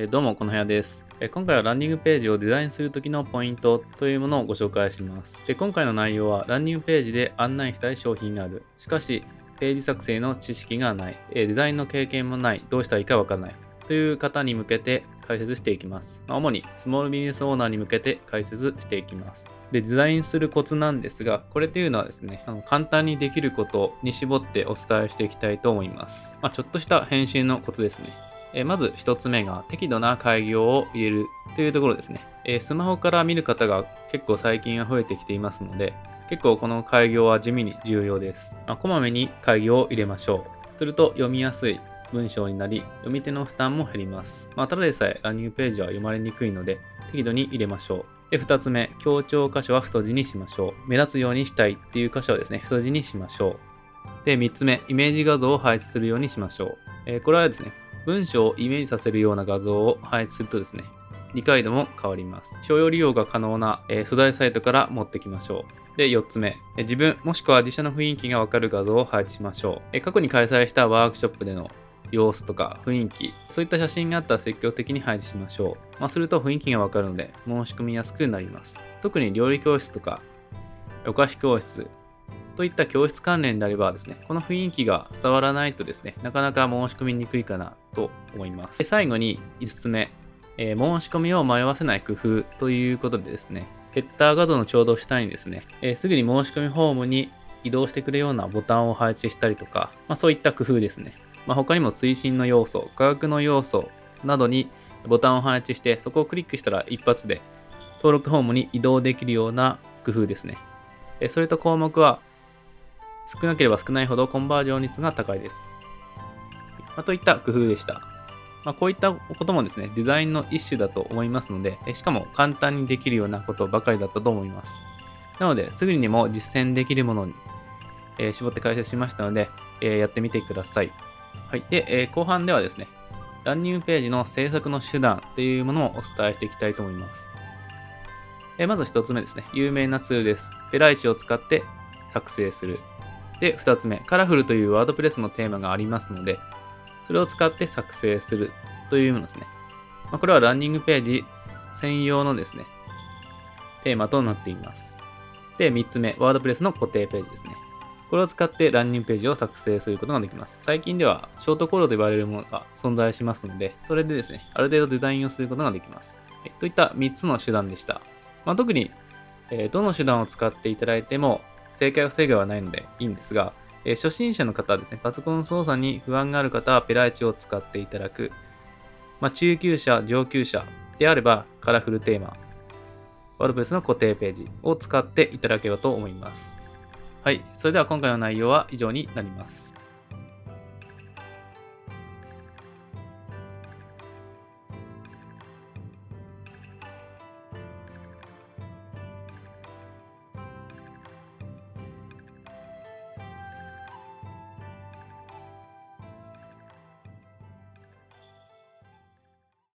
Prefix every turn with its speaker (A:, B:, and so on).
A: えどうも、この部屋です、え今回はランディングページをデザインするときのポイントというものをご紹介します。で今回の内容は、ランディングページで案内したい商品がある。しかし、ページ作成の知識がない、えデザインの経験もない、どうしたらいいかわからない。という方に向けて解説していきます。ま主にスモールビジネスオーナーに向けて解説していきます。で、デザインするコツなんですが、これっていうのはですね、あの簡単にできることに絞ってお伝えしていきたいと思います。まあ、ちょっとした編集のコツですね。えまず1つ目が適度な開業を入れるというところですね。えスマホから見る方が結構最近は増えてきていますので、結構この開業は地味に重要です。まあ、こまめに開業を入れましょう。すると読みやすい文章になり、読み手の負担も減ります。まあ、ただでさえランニングページは読まれにくいので、適度に入れましょう。で、2つ目、強調箇所は太字にしましょう。目立つようにしたいっていう箇所はですね、太字にしましょう。で、3つ目、イメージ画像を配置するようにしましょう。えーこれはですね、文章をイメージさせるような画像を配置するとですね、理解度も変わります。商用利用が可能な、えー素材サイトから持ってきましょう。で、4つ目、自分もしくは自社の雰囲気がわかる画像を配置しましょう。え過去に開催したワークショップでの様子とか雰囲気、そういった写真があったら積極的に配置しましょう。まあ、すると雰囲気がわかるので申し込みやすくなります。特に料理教室とかお菓子教室といった教室関連であればですね、この雰囲気が伝わらないとですね、なかなか申し込みにくいかなと思います。で最後に5つ目、えー申し込みを迷わせない工夫ということでですね、ヘッダー画像のちょうど下にですね、えーすぐに申し込みフォームに移動してくれるようなボタンを配置したりとか、まあ、そういった工夫ですね。まあ、他にも推進の要素、価格の要素などにボタンを配置して、そこをクリックしたら一発で登録フォームに移動できるような工夫ですね。えそれと項目は少なければ少ないほどコンバージョン率が高いです。まあ、といった工夫でした。まあ、こういったこともですね、デザインの一種だと思いますので、しかも簡単にできるようなことばかりだったと思います。なので、すぐにでも実践できるものに、えー絞って解説しましたので、えーやってみてください。はい。で、えー後半ではですね、ランニングページの制作の手段というものをお伝えしていきたいと思います。えまず1つ目ですね、有名なツールです。ペライチを使って作成する。で、2つ目、カラフルというワードプレスのテーマがありますので、それを使って作成するというものですね。まあ、これはランニングページ専用のですね、テーマとなっています。で、3つ目、ワードプレスの固定ページですね。これを使ってランニングページを作成することができます。最近ではショートコードと呼ばれるものが存在しますので、それでですね、ある程度デザインをすることができます。はいといった3つの手段でした。まあ、特に、えーどの手段を使っていただいても正解不正解はないのでいいんですが、えー初心者の方はですね、パソコン操作に不安がある方はペライチを使っていただく。まあ、中級者、上級者であればカラフルテーマ、ワードプレスの固定ページを使っていただければと思います。はい、それでは今回の内容は以上になります。